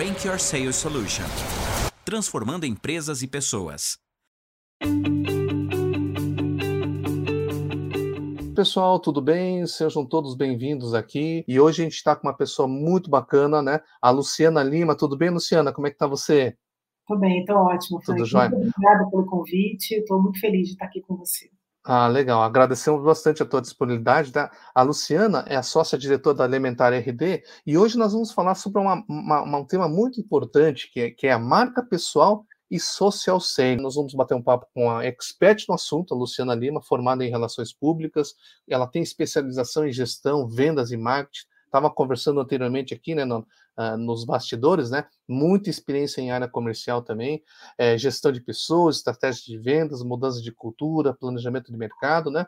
Rank Your Sales Solution transformando empresas e pessoas. Pessoal, tudo bem? Sejam todos bem-vindos aqui. E hoje a gente está com uma pessoa muito bacana, né? A Luciana Lima. Tudo bem, Luciana? Como é que tá você? Tudo bem, estou ótimo. Tudo jóia? Muito obrigada pelo convite. Estou muito feliz de estar aqui com você. Ah, legal. Agradecemos bastante a tua disponibilidade. Tá? A Luciana é a sócia-diretora da Elementar RD e hoje nós vamos falar sobre uma, uma, um tema muito importante, que é, que é a marca pessoal e social selling. Nós vamos bater um papo com a expert no assunto, a Luciana Lima, formada em relações públicas. Ela tem especialização em gestão, vendas e marketing. Estava conversando anteriormente aqui, né, no, uh, nos bastidores, né? Muita experiência em área comercial também, é, gestão de pessoas, estratégia de vendas, mudança de cultura, planejamento de mercado, né?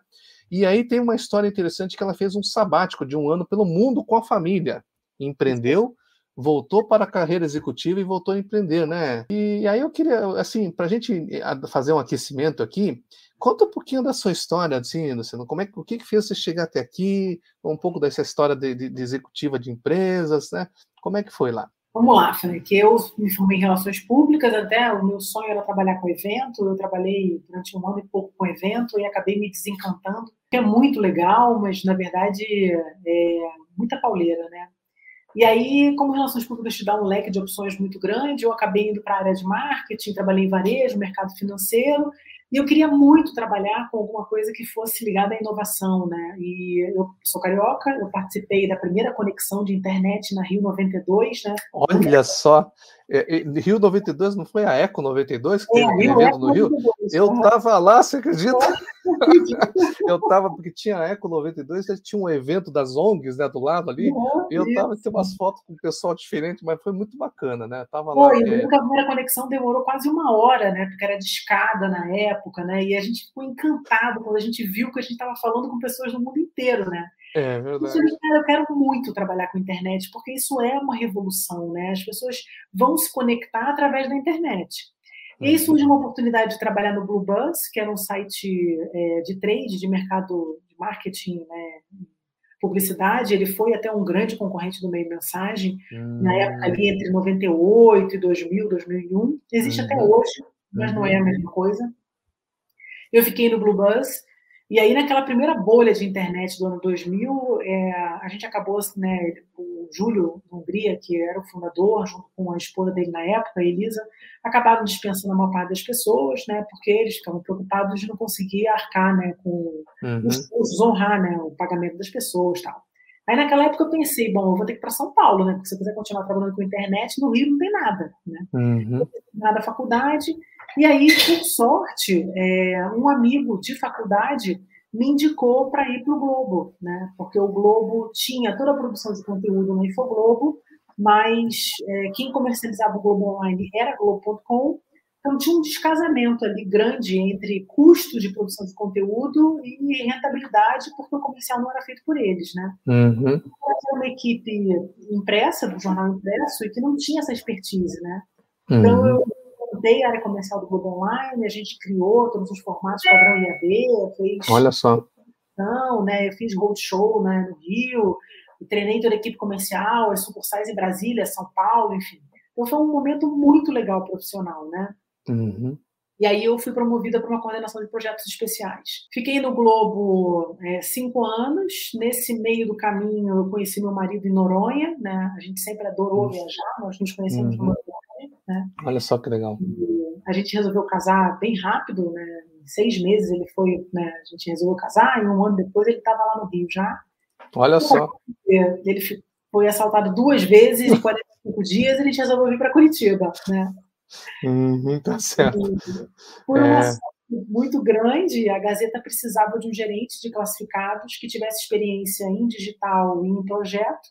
E aí tem uma história interessante que ela fez um sabático de um ano pelo mundo com a família. Empreendeu, voltou para a carreira executiva e voltou a empreender, né? E aí eu queria, assim, para a gente fazer um aquecimento aqui, Conta um pouquinho da sua história, assim, Luciano. Como é, o que, que fez você chegar até aqui? Um pouco dessa história de, de, de executiva de empresas, né? Como é que foi lá? Vamos lá, que Eu me formei em relações públicas, até o meu sonho era trabalhar com evento. Eu trabalhei durante um ano e pouco com evento e acabei me desencantando. É muito legal, mas na verdade é muita pauleira, né? E aí, como relações públicas te dá um leque de opções muito grande, eu acabei indo para a área de marketing, trabalhei em varejo, mercado financeiro, e eu queria muito trabalhar com alguma coisa que fosse ligada à inovação, né? E eu sou carioca, eu participei da primeira conexão de internet na Rio 92, né? Olha só, é, é, Rio 92 não foi a Eco 92 que é, teve Rio, evento no Rio? 92, eu estava lá, você acredita? eu estava, porque tinha a Eco 92, tinha um evento das ONGs né, do lado ali, uhum, e eu estava com umas fotos com o pessoal diferente, mas foi muito bacana, né? Tava lá. Foi, é... a primeira conexão demorou quase uma hora, né? Porque era de escada na época, né? E a gente ficou encantado quando a gente viu que a gente estava falando com pessoas do mundo inteiro, né? É verdade. Eu quero muito trabalhar com internet, porque isso é uma revolução, né? As pessoas vão se conectar através da internet. E aí surge uma oportunidade de trabalhar no Blue Bus, que era um site é, de trade, de mercado de marketing, né, publicidade. Ele foi até um grande concorrente do meio mensagem, hum. na época ali entre 98 e 2000, 2001. Existe até uhum. hoje, mas não é a uhum. mesma coisa. Eu fiquei no Blue Bus, e aí, naquela primeira bolha de internet do ano 2000, é, a gente acabou, né, o Júlio Hungria, que era o fundador, junto com a esposa dele na época, a Elisa, acabaram dispensando a maior parte das pessoas, né, porque eles ficavam preocupados de não conseguir arcar né, com uhum. os custos, honrar né, o pagamento das pessoas tal. Aí, naquela época, eu pensei, bom, eu vou ter que ir para São Paulo, né, porque se eu quiser continuar trabalhando com internet, no Rio não tem nada, né, uhum. não tem nada da faculdade, e aí, por sorte, é, um amigo de faculdade me indicou para ir para o Globo, né? Porque o Globo tinha toda a produção de conteúdo no Infoglobo, mas é, quem comercializava o Globo Online era Globo.com, então tinha um descasamento ali grande entre custo de produção de conteúdo e rentabilidade, porque o comercial não era feito por eles, né? Uhum. Era uma equipe impressa, do jornal impresso, e que não tinha essa expertise, né? Então uhum. eu montei a área comercial do Globo Online, a gente criou todos os formatos padrão IAB, fez. Olha só. Não, né, eu fiz roadshow né, no Rio, treinei toda a equipe comercial, as sucursais em Brasília, São Paulo, enfim. Então foi um momento muito legal profissional, né? Uhum. E aí eu fui promovida para uma coordenação de projetos especiais. Fiquei no Globo é, cinco anos. Nesse meio do caminho eu conheci meu marido em Noronha, né? A gente sempre adorou viajar, nós nos conhecemos uhum. no Noronha, né? Olha só que legal. E a gente resolveu casar bem rápido, né? Em seis meses ele foi, né? A gente resolveu casar e um ano depois ele estava lá no Rio já. Olha só. Ele foi assaltado duas vezes em 45 dias e a gente resolveu vir para Curitiba, né? Uhum, tá certo. Por uma é... muito grande, a Gazeta precisava de um gerente de classificados que tivesse experiência em digital e em projeto,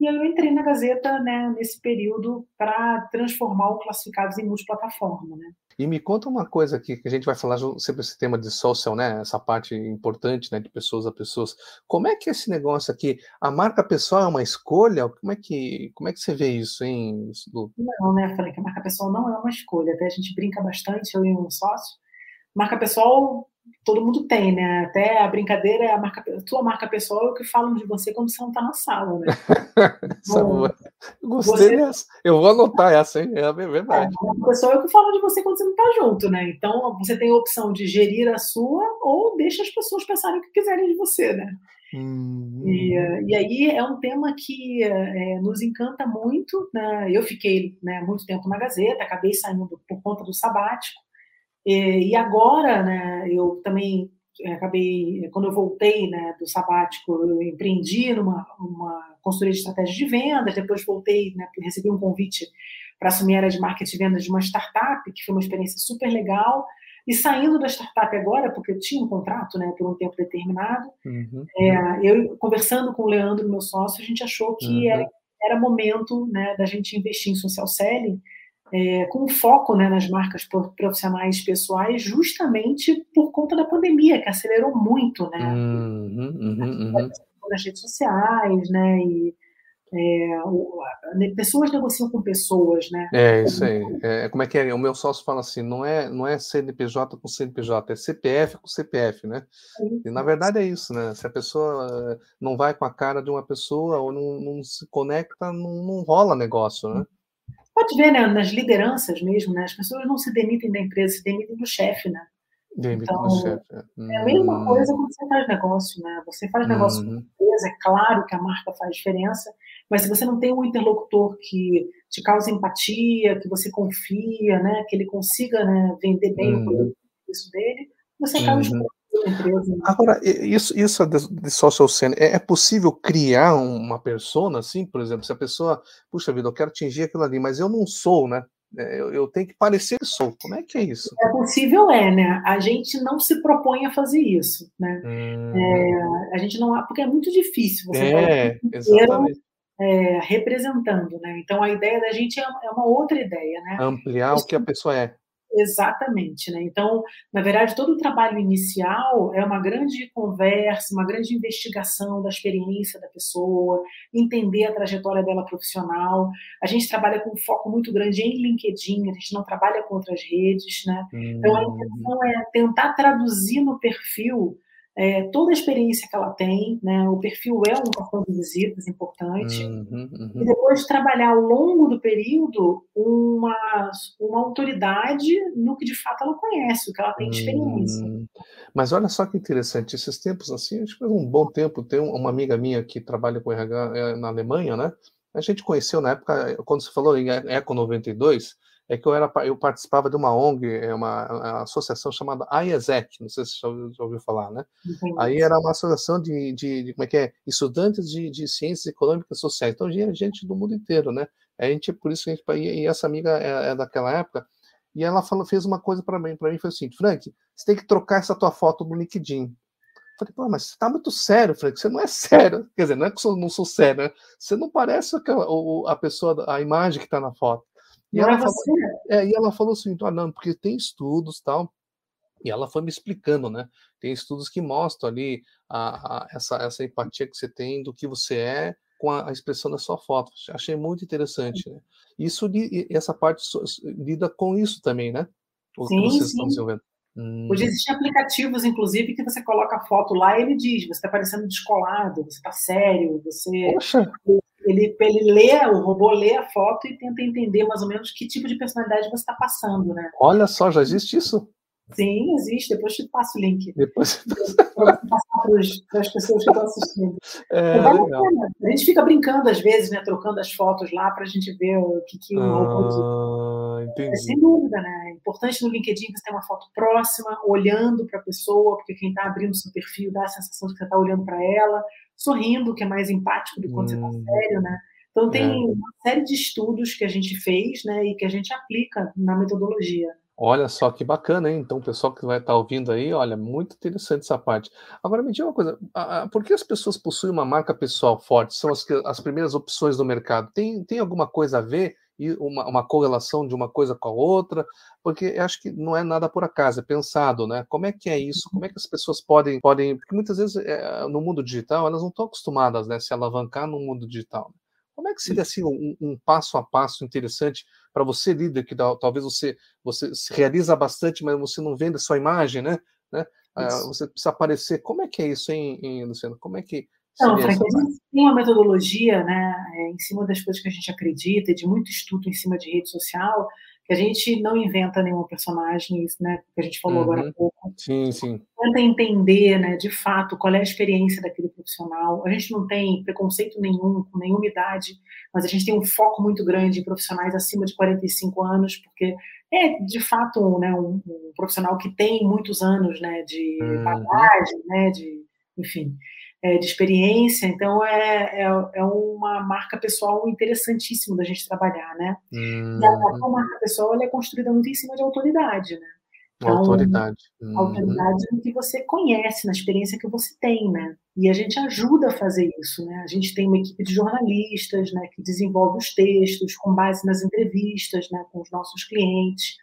e eu entrei na Gazeta né, nesse período para transformar o classificados em multiplataforma. Né? E me conta uma coisa aqui, que a gente vai falar sempre esse tema de social, né? Essa parte importante, né? De pessoas a pessoas. Como é que é esse negócio aqui? A marca pessoal é uma escolha? Como é que, como é que você vê isso, hein? Não, né? Falei que a marca pessoal não é uma escolha. Até a gente brinca bastante, eu e um sócio. Marca pessoal todo mundo tem, né? Até a brincadeira é a marca, tua marca pessoal é o que falam de você quando você não está na sala, né? Bom, Gostei você... dessa. Eu vou anotar essa, hein? É verdade. É, o pessoal é o que fala de você quando você não está junto, né? Então, você tem a opção de gerir a sua ou deixa as pessoas pensarem o que quiserem de você, né? Hum. E, e, aí é um tema que é, nos encanta muito. Né? Eu fiquei né, muito tempo na Gazeta, acabei saindo por conta do sabático. E, e agora, né, eu também é, acabei, quando eu voltei né, do sabático, eu empreendi numa uma consultoria de estratégia de vendas, depois voltei, né, recebi um convite para assumir a área de marketing e vendas de uma startup, que foi uma experiência super legal. E saindo da startup agora, porque eu tinha um contrato né, por um tempo determinado, uhum. é, eu conversando com o Leandro, meu sócio, a gente achou que uhum. era, era momento né, da gente investir em social selling, é, com foco né, nas marcas profissionais pessoais, justamente por conta da pandemia, que acelerou muito, né? Uhum, uhum, uhum. Nas redes sociais, né? E, é, pessoas negociam com pessoas, né? É isso aí. É, como é que é? O meu sócio fala assim: não é, não é CNPJ com CNPJ, é CPF com CPF, né? E na verdade é isso, né? Se a pessoa eh, não vai com a cara de uma pessoa ou não, não se conecta, não, não rola negócio, né? Pode ver, né, nas lideranças mesmo, né, as pessoas não se demitem da empresa, se demitem do chefe, né? Demitem então, do chefe. É. é a mesma hum. coisa quando você faz negócio, né? Você faz negócio com a empresa, é claro que a marca faz diferença, mas se você não tem um interlocutor que te causa empatia, que você confia, né, que ele consiga né, vender bem uhum. o produto dele, você acaba uhum. Agora, isso, isso de, de social selling, é, é, possível criar uma persona assim, por exemplo, se a pessoa, puxa vida, eu quero atingir aquilo ali, mas eu não sou, né? É, eu, eu, tenho que parecer que sou. Como é que é isso? É possível, é, né? A gente não se propõe a fazer isso, né? Hum. É, a gente não, porque é muito difícil. Você é, exatamente. É, representando, né? Então a ideia da gente é, é uma outra ideia, né? Ampliar o que a pessoa é. Exatamente, né? Então, na verdade, todo o trabalho inicial é uma grande conversa, uma grande investigação da experiência da pessoa, entender a trajetória dela profissional. A gente trabalha com um foco muito grande em LinkedIn, a gente não trabalha com outras redes, né? Então, a intenção é tentar traduzir no perfil é, toda a experiência que ela tem, né? O perfil é um cartão de visitas importante. Uhum, uhum. E depois trabalhar ao longo do período uma, uma autoridade no que de fato ela conhece, o que ela tem de experiência. Uhum. Mas olha só que interessante, esses tempos assim, acho que faz um bom tempo, tem uma amiga minha que trabalha com RH é, na Alemanha, né? A gente conheceu na época, quando você falou em Eco 92, é que eu, era, eu participava de uma ONG, é uma, uma associação chamada IESEC, não sei se você já ouviu, já ouviu falar, né? Entendi. Aí era uma associação de, de, de, como é que é, estudantes de, de ciências econômicas e sociais, então tinha gente do mundo inteiro, né? A gente, por isso que a gente, e essa amiga é, é daquela época, e ela falou, fez uma coisa para mim, para mim foi assim, Frank, você tem que trocar essa tua foto no LinkedIn. Falei, pô, mas você tá muito sério, Frank, você não é sério. Quer dizer, não é que eu não sou sério, né? Você não parece aquela, a pessoa, a imagem que está na foto. E ela, falou, é, e ela falou assim, ah, não, porque tem estudos tal, e ela foi me explicando, né? Tem estudos que mostram ali a, a, essa, essa empatia que você tem do que você é com a, a expressão da sua foto. Achei muito interessante, né? Isso, essa parte lida com isso também, né? O sim, que vocês sim. estão desenvolvendo. Hum. Hoje existem aplicativos, inclusive, que você coloca a foto lá e ele diz: você está parecendo descolado, você está sério, você. Poxa ele, ele lê, o robô lê a foto e tenta entender mais ou menos que tipo de personalidade você está passando, né? Olha só, já existe isso? Sim, existe. Depois te passo o link. Depois para as pessoas que estão assistindo. É, a gente fica brincando às vezes, né? Trocando as fotos lá para a gente ver o que, que o ah, entendi. É, sem dúvida, né? É importante no LinkedIn você ter uma foto próxima, olhando para a pessoa, porque quem está abrindo seu perfil dá a sensação de que você está olhando para ela, sorrindo, que é mais empático do que quando hum. você está sério, né? Então tem é. uma série de estudos que a gente fez, né, e que a gente aplica na metodologia. Olha só que bacana, hein? Então, o pessoal que vai estar ouvindo aí, olha, muito interessante essa parte. Agora, me diga uma coisa: por que as pessoas possuem uma marca pessoal forte? São as, as primeiras opções do mercado. Tem, tem alguma coisa a ver? E uma, uma correlação de uma coisa com a outra? Porque eu acho que não é nada por acaso, é pensado, né? Como é que é isso? Como é que as pessoas podem. podem porque muitas vezes é, no mundo digital elas não estão acostumadas né, a se alavancar no mundo digital. Como é que seria assim, um, um passo a passo interessante para você, líder, que talvez você, você se realiza bastante, mas você não vende a sua imagem, né? né? Ah, você precisa aparecer. Como é que é isso, hein, hein Luciano? Como é que. Então, Frank, a gente tem uma metodologia, né? é, em cima das coisas que a gente acredita, de muito estudo em cima de rede social, que a gente não inventa nenhum personagem, isso, né, que a gente falou uhum. agora há pouco. Sim, sim. Tenta entender, né, de fato, qual é a experiência daquele profissional. A gente não tem preconceito nenhum, com nenhuma idade, mas a gente tem um foco muito grande em profissionais acima de 45 anos, porque é, de fato, né, um, um profissional que tem muitos anos, né, de uhum. bagagem, né, de, enfim, é, de experiência, então é, é, é, uma marca pessoal interessantíssima da gente trabalhar, né? Hum. E a, a uhum. marca pessoal é construída muito em cima de autoridade, né? Então, autoridade. Uhum. Autoridade no que você conhece, na experiência que você tem, né? E a gente ajuda a fazer isso, né? A gente tem uma equipe de jornalistas, né, que desenvolve os textos com base nas entrevistas, né, com os nossos clientes,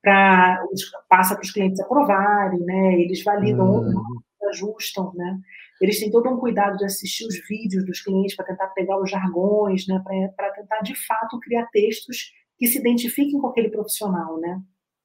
para passa para os clientes aprovarem, né? Eles validam, uhum. ajustam, né? Eles têm todo um cuidado de assistir os vídeos dos clientes para tentar pegar os jargões, né, para tentar de fato criar textos que se identifiquem com aquele profissional, né?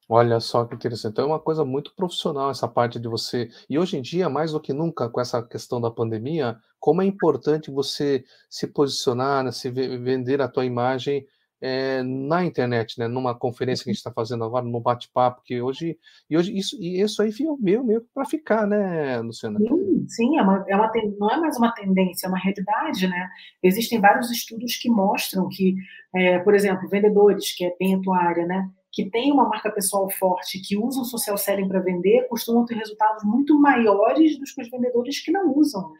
Olha só que interessante. Então é uma coisa muito profissional essa parte de você. E hoje em dia, mais do que nunca, com essa questão da pandemia, como é importante você se posicionar, né, se vender a tua imagem é, na internet, né, numa conferência que a gente está fazendo agora, no bate-papo, que hoje e hoje isso e isso aí veio meio meio para ficar, né, Luciana? Sim, sim, é uma, é uma não é mais uma tendência, é uma realidade, né? Existem vários estudos que mostram que, é, por exemplo, vendedores que é bem a tua área, né, que tem uma marca pessoal forte, que usam social selling para vender, costumam ter resultados muito maiores do que os vendedores que não usam.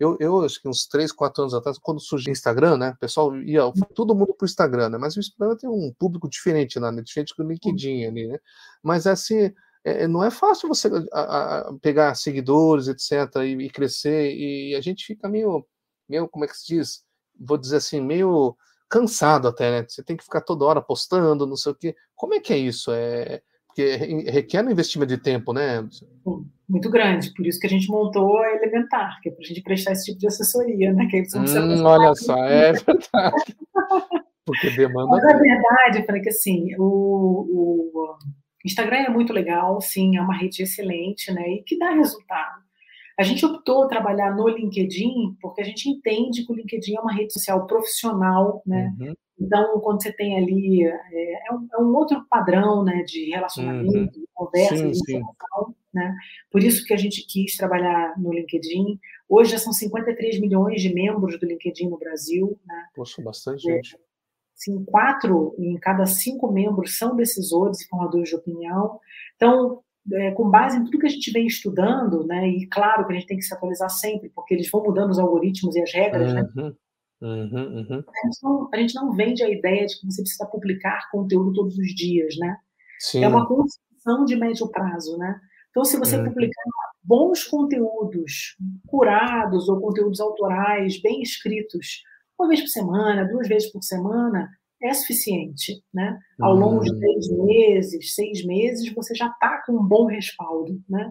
Eu, eu acho que uns 3, 4 anos atrás, quando surgiu o Instagram, né? O pessoal ia todo mundo pro Instagram, né? Mas o Instagram tem um público diferente lá, né? Diferente do LinkedIn ali, né? Mas assim, é, não é fácil você a, a pegar seguidores, etc., e, e, crescer, e a gente fica meio, meio, como é que se diz? Vou dizer assim, meio cansado até, né? Você tem que ficar toda hora postando, não sei o quê. Como é que é isso? É, porque requer um investimento de tempo, né? Muito grande, por isso que a gente montou a Elementar, que é para a gente prestar esse tipo de assessoria, né? Que hum, olha só, é verdade. Porque demanda. Mas a verdade é que assim, o, o Instagram é muito legal, sim, é uma rede excelente, né? E que dá resultado. A gente optou trabalhar no LinkedIn porque a gente entende que o LinkedIn é uma rede social profissional, né? Uhum. Então, quando você tem ali, é, é, um, é um, outro padrão né, de relacionamento, uhum. de conversa, sim, de. Né? Por isso que a gente quis trabalhar no LinkedIn. Hoje já são 53 milhões de membros do LinkedIn no Brasil. Né? Poxa, bastante é, gente. Sim, quatro em cada cinco membros são decisores e formadores de opinião. Então, é, com base em tudo que a gente vem estudando, né, e claro que a gente tem que se atualizar sempre, porque eles vão mudando os algoritmos e as regras, né? uhum. né? Uhum, uhum. A, gente não, a, gente não, vende a ideia de que você precisa publicar conteúdo todos os dias, né? Sim. É uma construção de médio prazo, né? Então, se você uhum. publicar bons conteúdos curados ou conteúdos autorais bem escritos, uma vez por semana, duas vezes por semana, é suficiente, né? Ao longo de uhum. três meses, seis meses, você já está com um bom respaldo, né?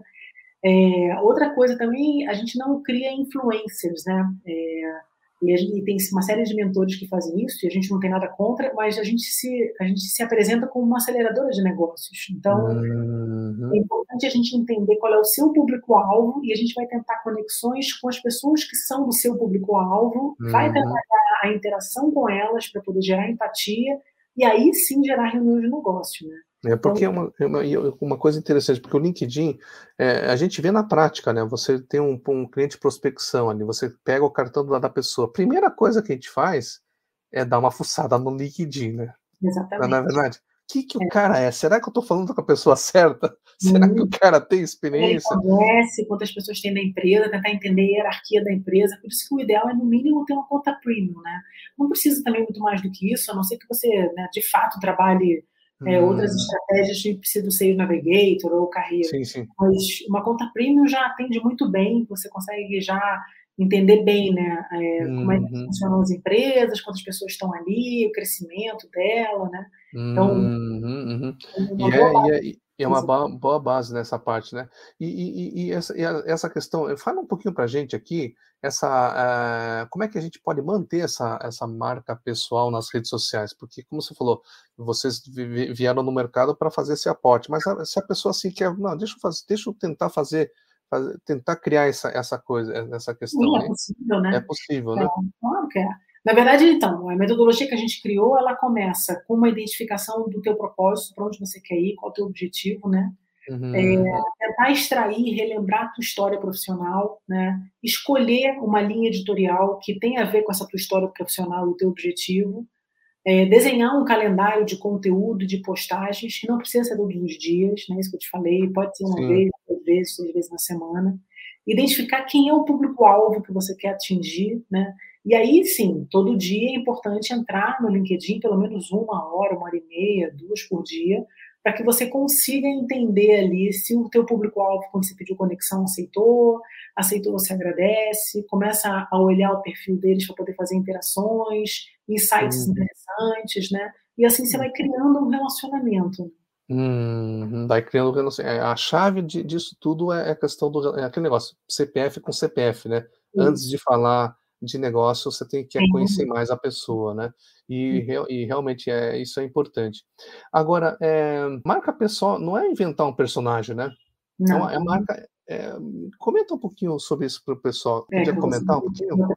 É, outra coisa também, a gente não cria influencers, né? É, e, gente, e, tem uma série de mentores que fazem isso, e a gente não tem nada contra, mas a gente se, a gente se apresenta como uma aceleradora de negócios. Então, uhum. é importante a gente entender qual é o seu público-alvo e a gente vai tentar conexões com as pessoas que são do seu público-alvo, uhum. vai trabalhar a interação com elas para poder gerar empatia e aí sim gerar reuniões de negócio, né? É porque é uma, é uma, coisa interessante, porque o LinkedIn, é, a gente vê na prática, né? Você tem um, um cliente de prospecção ali, você pega o cartão da pessoa. A primeira coisa que a gente faz é dar uma fuçada no LinkedIn, né? Exatamente. Não é verdade? O que, que é. o cara é? Será que eu estou falando com a pessoa certa? Será que o cara tem experiência? Ele conhece quantas pessoas tem na empresa, tentar entender a hierarquia da empresa. Por isso que o ideal é, no mínimo, ter uma conta premium, né? Não precisa também muito mais do que isso, a não ser que você, né, de fato, trabalhe é, hum. Outras estratégias de precisa do Sales Navigator ou Carreira. Sim, sim. Mas uma conta premium já atende muito bem, você consegue já entender bem né, é, uhum. como é que uhum. funcionam as empresas, quantas pessoas estão ali, o crescimento dela, né? Então, uhum, uhum. É, e, é, e é uma boa base nessa parte, né? E, e, e, essa, e essa questão, fala um pouquinho para a gente aqui, essa, uh, como é que a gente pode manter essa, essa marca pessoal nas redes sociais? Porque, como você falou, vocês vieram no mercado para fazer esse aporte, mas se a pessoa assim quer, não, deixa eu, fazer, deixa eu tentar fazer fazer, tentar criar essa, essa coisa, essa questão. Sim, é possível, né? É possível, né? É, claro que é. Na verdade, então, a metodologia que a gente criou, ela começa com uma identificação do teu propósito, para onde você quer ir, qual é o teu objetivo, né? Uhum. É, tentar extrair, relembrar a tua história profissional, né? escolher uma linha editorial que tenha a ver com essa tua história profissional e o teu objetivo, é, desenhar um calendário de conteúdo, de postagens, que não precisa ser todos os dias, né? isso que eu te falei, pode ser uma Sim. vez, duas vezes, três vezes na semana, identificar quem é o público-alvo que você quer atingir, né? E aí, sim, todo dia é importante entrar no LinkedIn, pelo menos uma hora, uma hora e meia, duas por dia, para que você consiga entender ali se o teu público-alvo, quando você pediu conexão, aceitou, aceitou, você agradece, começa a olhar o perfil deles para poder fazer interações, insights uhum. interessantes, né? E assim você vai criando um relacionamento. Hum, vai criando relacionamento. É, a chave de, disso tudo é a questão do é aquele negócio, CPF com CPF, né? Antes de falar de negócio, você tem que conhecer mais a pessoa, né? E, e realmente é, isso é importante. Agora, é, marca pessoal não é inventar um personagem, né? Não. É, marca. É, comenta um pouquinho sobre isso para o pessoal. É, Podia é, comentar um pouquinho?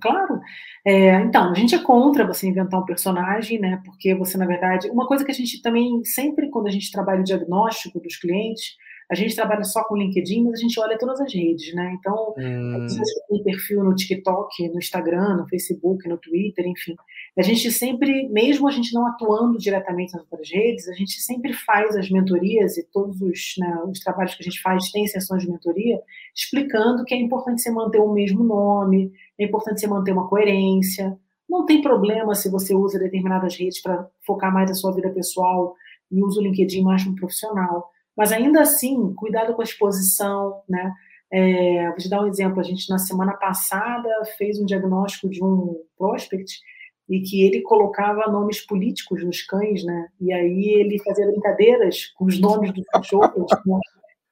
Claro. É, então, a gente é contra você inventar um personagem, né? Porque você, na verdade, uma coisa que a gente também sempre, quando a gente trabalha o diagnóstico dos clientes, a gente trabalha só com LinkedIn, mas a gente olha todas as redes, né? Então, hum. você tem perfil no TikTok, no Instagram, no Facebook, no Twitter, enfim. A gente sempre, mesmo a gente não atuando diretamente nas outras redes, a gente sempre faz as mentorias e todos os, né, os trabalhos que a gente faz tem sessões de mentoria, explicando que é importante você manter o mesmo nome, é importante você manter uma coerência. Não tem problema se você usa determinadas redes para focar mais a sua vida pessoal e usa o LinkedIn mais como profissional. Mas ainda assim, cuidado com a exposição, né? É, vou te dar um exemplo. A gente, na semana passada, fez um diagnóstico de um prospect e que ele colocava nomes políticos nos cães, né? E aí ele fazia brincadeiras com os nomes dos cachorros né?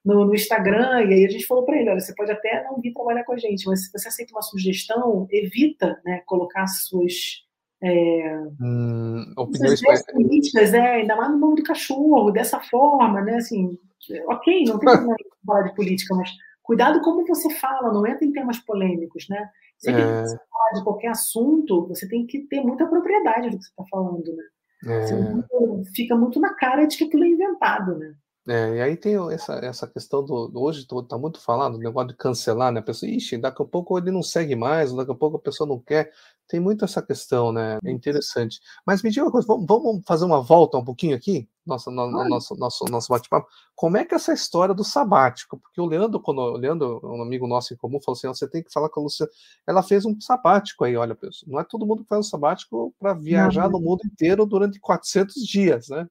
no, no, Instagram. E aí a gente falou para ele: olha, você pode até não vir trabalhar com a gente, mas se você aceita uma sugestão, evita né, colocar suas é, hum, opiniões políticas, é, ainda mais no nome do cachorro, dessa forma, né? Assim, ok, não tem problema falar de política, mas cuidado como você fala, não entra em temas polêmicos, né? Sempre é... que você falar de qualquer assunto, você tem que ter muita propriedade do que você está falando, né? É... fica muito na cara de que aquilo é inventado, né? É, e aí tem essa, essa questão do. Hoje está muito falado, o negócio de cancelar, né? A pessoa, ixi, daqui a pouco ele não segue mais, daqui a pouco a pessoa não quer. Tem muito essa questão, né? É interessante. Mas me diga uma coisa, vamos, vamos fazer uma volta um pouquinho aqui, nosso, no, no, nosso, nosso, nosso bate-papo. Como é que é essa história do sabático? Porque o Leandro, quando o Leandro, um amigo nosso em comum, falou assim: você tem que falar com a Luciana. Ela fez um sabático aí, olha, pessoal. Não é todo mundo que faz um sabático para viajar não. no mundo inteiro durante 400 dias, né?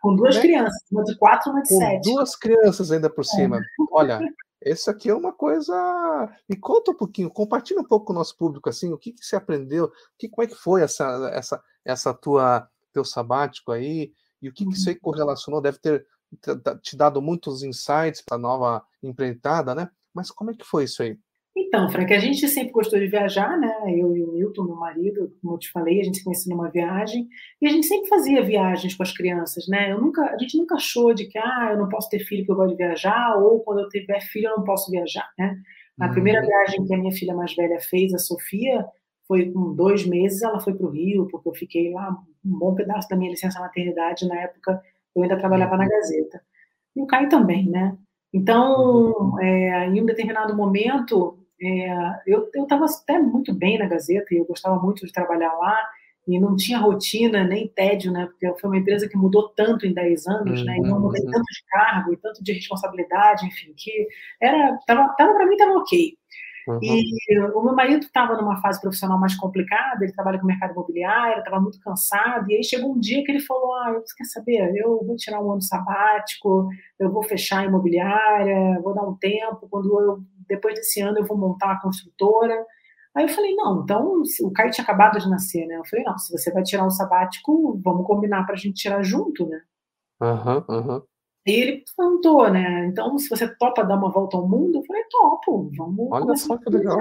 Com duas né? crianças, uma de quatro e uma de Com sete. Duas crianças ainda por cima. É. Olha, isso aqui é uma coisa. Me conta um pouquinho, compartilha um pouco com o nosso público assim, o que, que você aprendeu, que, como é que foi essa, essa, essa tua teu sabático aí, e o que, que isso aí uhum. correlacionou, deve ter te dado muitos insights para a nova empreitada, né? Mas como é que foi isso aí? Então, Frank, a gente sempre gostou de viajar, né? Eu e o Milton, meu marido, como eu te falei, a gente se conheceu numa viagem e a gente sempre fazia viagens com as crianças, né? Eu nunca, a gente nunca achou de que, ah, eu não posso ter filho porque eu gosto de viajar ou quando eu tiver filho eu não posso viajar, né? A uhum. primeira viagem que a minha filha mais velha fez, a Sofia, foi com dois meses, ela foi para o Rio, porque eu fiquei lá um bom pedaço da minha licença maternidade, na época eu ainda trabalhava na Gazeta. E o Caio também, né? Então, uhum. é, em um determinado momento, é, eu estava até muito bem na Gazeta e eu gostava muito de trabalhar lá e não tinha rotina nem tédio, né? Porque foi uma empresa que mudou tanto em 10 anos, uhum, né? E eu mudei uhum. tanto de cargo e tanto de responsabilidade, enfim, que era, tava, tava para mim estava ok. Uhum. E o meu marido estava numa fase profissional mais complicada, ele trabalha com o mercado imobiliário, estava muito cansado, e aí chegou um dia que ele falou: Ah, você quer saber? Eu vou tirar um ano sabático, eu vou fechar a imobiliária, vou dar um tempo, quando eu depois desse ano eu vou montar a construtora. Aí eu falei, não, então o Caio tinha acabado de nascer, né? Eu falei, não, se você vai tirar um sabático, vamos combinar para a gente tirar junto, né? Aham, uhum, aham. Uhum. E ele perguntou, né? Então, se você topa dar uma volta ao mundo, eu falei, topo, vamos. Olha só que legal.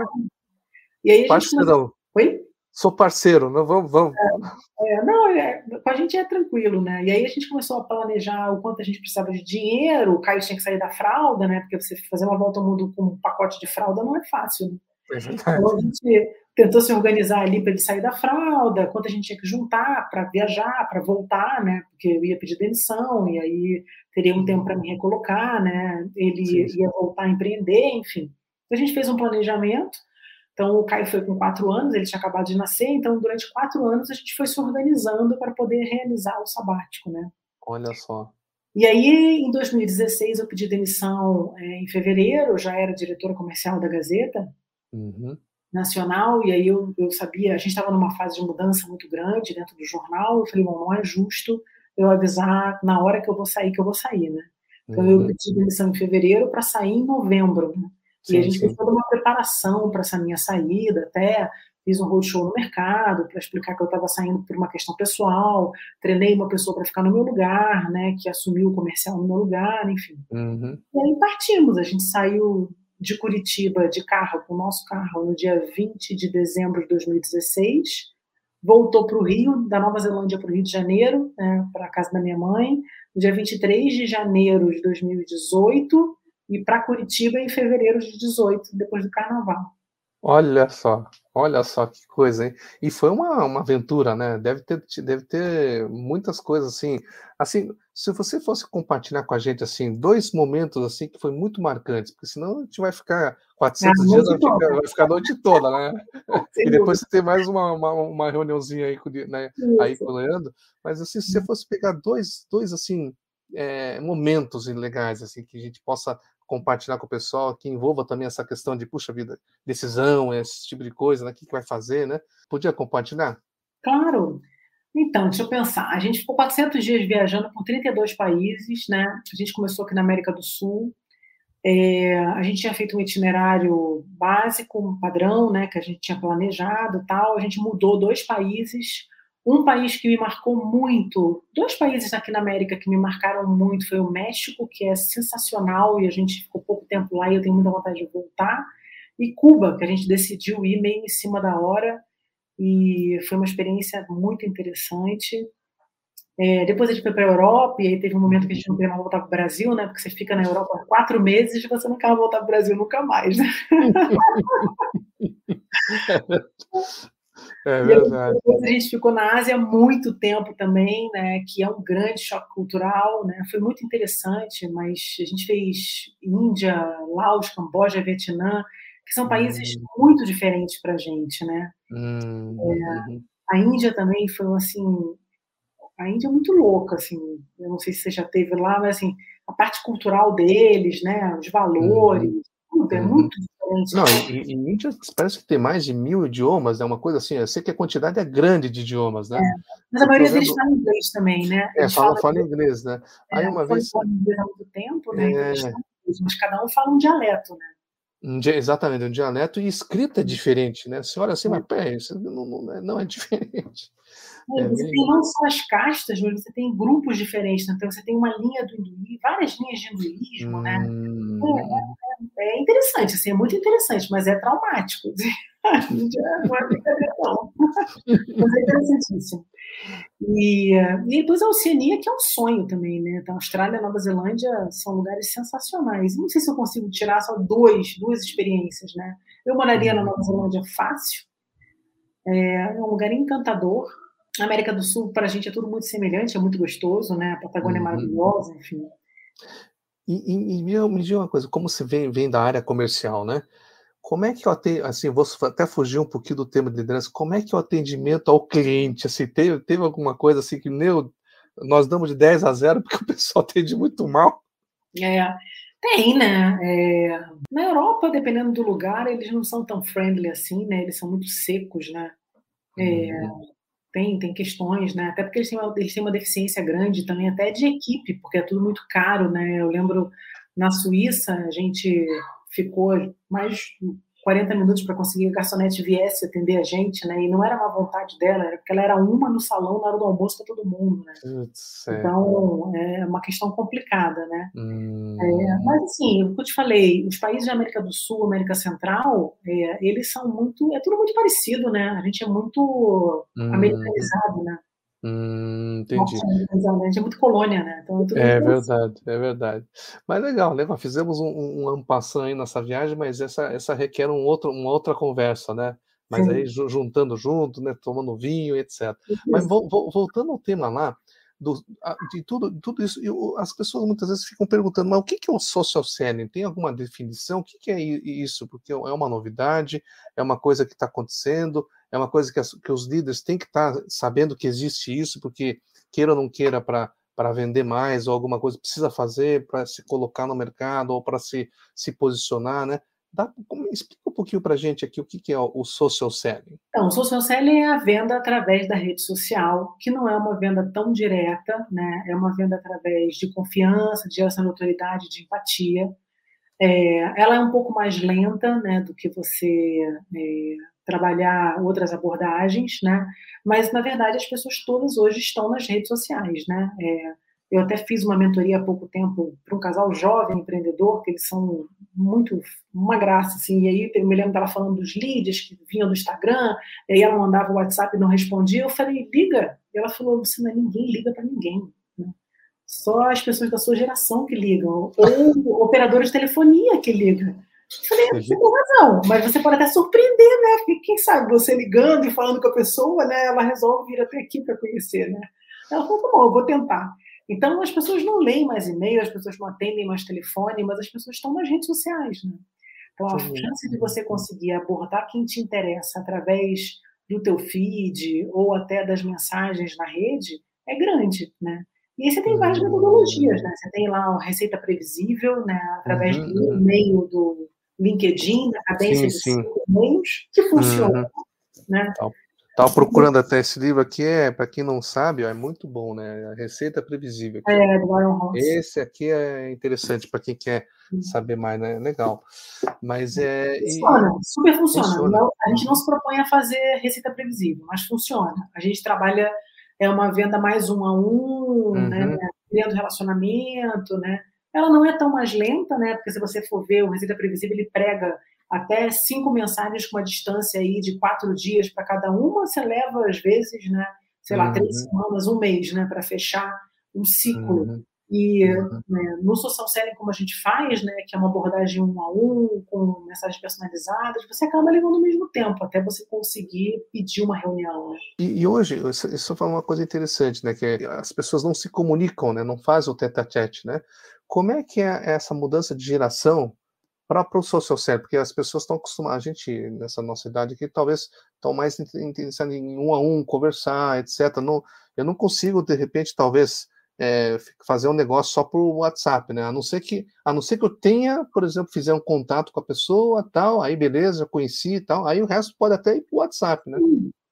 E aí a gente. Começou... Oi? Sou parceiro, não vamos, vamos. É, é, não, é, com a gente é tranquilo, né? E aí a gente começou a planejar o quanto a gente precisava de dinheiro, o Caio tinha que sair da fralda, né? Porque você fazer uma volta ao mundo com um pacote de fralda não é fácil, né? É então a gente tentou se organizar ali para ele sair da fralda, quanto a gente tinha que juntar para viajar, para voltar, né? Porque eu ia pedir demissão e aí teria um tempo para me recolocar, né? Ele sim, sim. ia voltar a empreender, enfim. Então, a gente fez um planejamento então, o Caio foi com quatro anos, ele tinha acabado de nascer, então, durante quatro anos, a gente foi se organizando para poder realizar o sabático, né? Olha só. E aí, em 2016, eu pedi demissão é, em fevereiro, eu já era diretora comercial da Gazeta uhum. Nacional, e aí eu, eu sabia, a gente estava numa fase de mudança muito grande dentro do jornal, eu falei, bom, não é justo eu avisar na hora que eu vou sair, que eu vou sair, né? Então, uhum. eu pedi demissão em fevereiro para sair em novembro, né? Sim, e a gente sim. fez toda uma preparação para essa minha saída, até fiz um roadshow no mercado para explicar que eu estava saindo por uma questão pessoal, treinei uma pessoa para ficar no meu lugar, né, que assumiu o comercial no meu lugar, enfim. Uhum. E aí partimos, a gente saiu de Curitiba de carro, com o nosso carro, no dia 20 de dezembro de 2016, voltou para o Rio, da Nova Zelândia para o Rio de Janeiro, né, para a casa da minha mãe, no dia 23 de janeiro de 2018, e para Curitiba em fevereiro de 18, depois do carnaval. Olha só, olha só que coisa, hein? E foi uma, uma aventura, né? Deve ter, deve ter muitas coisas assim. Assim, se você fosse compartilhar com a gente assim dois momentos assim que foi muito marcantes, porque senão a gente vai ficar 400 dias, vai ficar, vai ficar, a noite toda, né? e depois você tem mais uma, uma, uma reuniãozinha aí com, né, aí com o Leandro. Mas assim, se você fosse pegar dois, dois assim é, momentos legais assim que a gente possa compartilhar com o pessoal, que envolva também essa questão de, puxa vida, decisão, esse tipo de coisa, né? O que vai fazer, né? Podia compartilhar? Claro. Então, deixa eu pensar. A gente ficou 400 dias viajando por 32 países, né? A gente começou aqui na América do Sul. É, a gente tinha feito um itinerário básico, um padrão, né? Que a gente tinha planejado tal. A gente mudou dois países um país que me marcou muito, dois países aqui na América que me marcaram muito foi o México, que é sensacional e a gente ficou pouco tempo lá e eu tenho muita vontade de voltar, e Cuba, que a gente decidiu ir meio em cima da hora e foi uma experiência muito interessante. É, depois a gente foi para a Europa e aí teve um momento que a gente não queria mais voltar para o Brasil, né? Porque você fica na Europa quatro meses e você não quer voltar para o Brasil nunca mais. É verdade. A gente ficou na Ásia muito tempo também, né, que é um grande choque cultural, né, foi muito interessante, mas a gente fez Índia, Laos, Camboja, Vietnã, que são países hum. muito diferentes para a gente, né. Hum. É, a Índia também foi assim, a Índia é muito louca, assim, eu não sei se você já teve lá, mas assim, a parte cultural deles, né, os valores, uhum. tudo é uhum. muito não, e, e Índia parece que tem mais de mil idiomas, é né? uma coisa assim. Eu sei que a quantidade é grande de idiomas, né? É, mas a maioria deles fala inglês também, né? É, fala, fala inglês, né? É, Aí uma vez. Fala inglês há muito tempo, né? É... Mas cada um fala um dialeto, né? Um, exatamente, um dialeto e escrita é diferente, né? Você olha assim, mas peraí, isso não, não, não é diferente. É, você tem não só as castas, mas você tem grupos diferentes. Né? Então, você tem uma linha do hinduísmo, várias linhas de hinduísmo, né? hum. né? É, é, interessante, assim, é muito interessante, mas é traumático. não é brincadeira, não. mas é interessantíssimo. E, e depois a Oceania, que é um sonho também, né? Então, Austrália e Nova Zelândia são lugares sensacionais. Não sei se eu consigo tirar só dois, duas experiências, né? Eu moraria na Nova Zelândia fácil. É, é um lugar encantador, a América do Sul, para a gente, é tudo muito semelhante, é muito gostoso, né? A Patagônia é uhum. é maravilhosa, enfim. E, e, e me diga uma coisa, como você vem, vem da área comercial, né? Como é que eu atendo, assim, vou até fugir um pouquinho do tema de liderança, como é que o atendimento ao cliente, assim, teve, teve alguma coisa assim que, meu, nós damos de 10 a 0 porque o pessoal atende muito mal? É, tem, né? É, na Europa, dependendo do lugar, eles não são tão friendly assim, né? Eles são muito secos, né? É, uhum tem, tem questões, né? Até porque eles têm, uma, eles têm uma deficiência grande também, até de equipe, porque é tudo muito caro, né? Eu lembro na Suíça, a gente ficou mais 40 minutos para conseguir que a garçonete viesse atender a gente, né? E não era uma vontade dela, era porque ela era uma no salão na hora do almoço para todo mundo, né? Putz, é. então, é uma questão complicada, né? Hum. É, mas, assim, o que eu te falei, os países da América do Sul, América Central, é, eles são muito... É tudo muito parecido, né? A gente é muito hum. americanizado, né? Hum, entendi. Nossa, é muito colônia, né? Então, é, é verdade, é verdade. Mas legal, legal. Fizemos um, um ampassão aí nessa viagem, mas essa, essa requer um outro, uma outra conversa, né? Mas Sim. aí juntando junto, né? Tomando vinho, etc. Isso. Mas vo, vo, voltando ao tema lá, do, de tudo, tudo isso, eu, as pessoas muitas vezes ficam perguntando, mas o que, que é o social selling? Tem alguma definição? O que, que é isso? Porque é uma novidade, é uma coisa que está acontecendo, é uma coisa que, as, que os líderes têm que estar tá sabendo que existe isso, porque queira ou não queira para para vender mais ou alguma coisa precisa fazer para se colocar no mercado ou para se, se posicionar, né? Dá, explica um pouquinho para a gente aqui o que, que é o, social selling. Então, o social selling é a venda através da rede social, que não é uma venda tão direta, né? É uma venda através de confiança, de geração de de empatia. É, ela é um pouco mais lenta, né, do que você é, trabalhar outras abordagens, né? Mas na verdade as pessoas todas hoje estão nas redes sociais, né? É, eu até fiz uma mentoria há pouco tempo para um casal jovem empreendedor, que eles são muito uma graça, assim. E aí eu me lembro dela falando dos leads que vinham do Instagram, e aí ela mandava o WhatsApp e não respondia. Eu falei, liga. E ela falou, você não é ninguém, liga para ninguém. Né? Só as pessoas da sua geração que ligam, ou operadores de telefonia que ligam. Eu falei, você tem razão, mas você pode até surpreender, né? Porque quem sabe você ligando e falando com a pessoa, né? Ela resolve vir até aqui para conhecer, né? Ela falou, tá bom, eu vou tentar. Então, as pessoas não leem mais e-mail, as pessoas não atendem mais telefone, mas as pessoas estão nas redes sociais, né? Então, a Sim. chance de você conseguir abordar quem te interessa através do teu feed ou até das mensagens na rede é grande, né? E aí você tem várias uhum. metodologias, né? Você tem lá a receita previsível, né? Através uhum. do e-mail do LinkedIn, da cadência de cinco e-mails, que funciona, uhum. né? Estava procurando até esse livro aqui, é, para quem não sabe, ó, é muito bom, né? A Receita Previsível. Aqui. É, do Ross. Esse aqui é interessante para quem quer saber mais, né? Legal. Mas é. Funciona, e... super funciona. funciona. A gente não se propõe a fazer receita previsível, mas funciona. A gente trabalha, é uma venda mais um a um, né? uhum. né? Criando relacionamento, né? Ela não é tão mais lenta, né? Porque se você for ver o Receita Previsível, ele prega até cinco mensagens com uma distância aí de quatro dias para cada uma, você leva, às vezes, né, sei lá, uhum. três semanas, um mês, né, para fechar um ciclo. Uhum. E uhum. né, no social selling, como a gente faz, né, que é uma abordagem um a um, com mensagens personalizadas, você acaba levando o mesmo tempo até você conseguir pedir uma reunião. Né? E, e, hoje, isso fala uma coisa interessante, né, que as pessoas não se comunicam, né, não fazem o tete-a-tete, né? Como é que é essa mudança de geração para o social selling, porque as pessoas estão acostumadas, a gente, nessa nossa idade aqui, talvez estão mais interessados em um a um, conversar, etc. Não, eu não consigo, de repente, talvez, é, fazer um negócio só por WhatsApp, né? A não ser que, a não ser que eu tenha, por exemplo, fizer um contato com a pessoa, tal, aí beleza, conheci e tal, aí o resto pode até ir para WhatsApp, né?